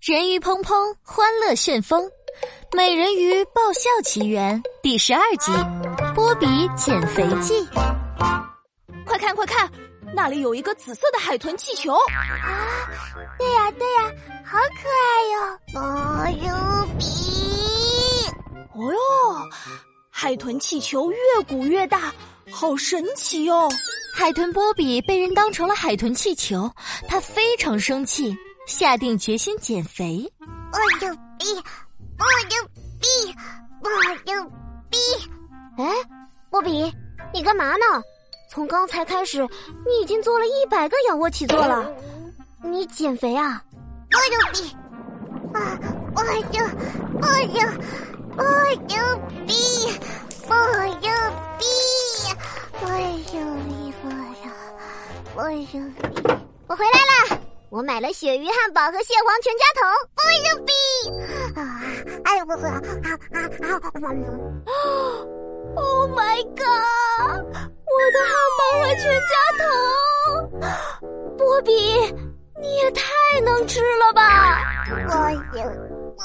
人鱼砰砰，欢乐旋风，《美人鱼爆笑奇缘》第十二集，波比减肥记。快看快看，那里有一个紫色的海豚气球啊！对呀对呀，好可爱哟！波比，哦哟，海豚气球越鼓越大，好神奇哦！海豚波比被人当成了海豚气球，他非常生气。下定决心减肥。我的逼，我的逼，我的逼！哎，波比，你干嘛呢？从刚才开始，你已经做了一百个仰卧起坐了。你减肥啊？我的逼！啊，我的，我的，我的逼，我的逼，我的逼，我的，我的，我回来了。我买了鳕鱼汉堡和蟹黄全家桶，不牛逼！啊，哎，我啊啊啊啊！Oh my god！我的汉堡和全家桶，波比，你也太能吃了吧！我有我。